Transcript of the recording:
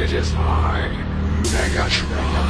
It is I, Megatron.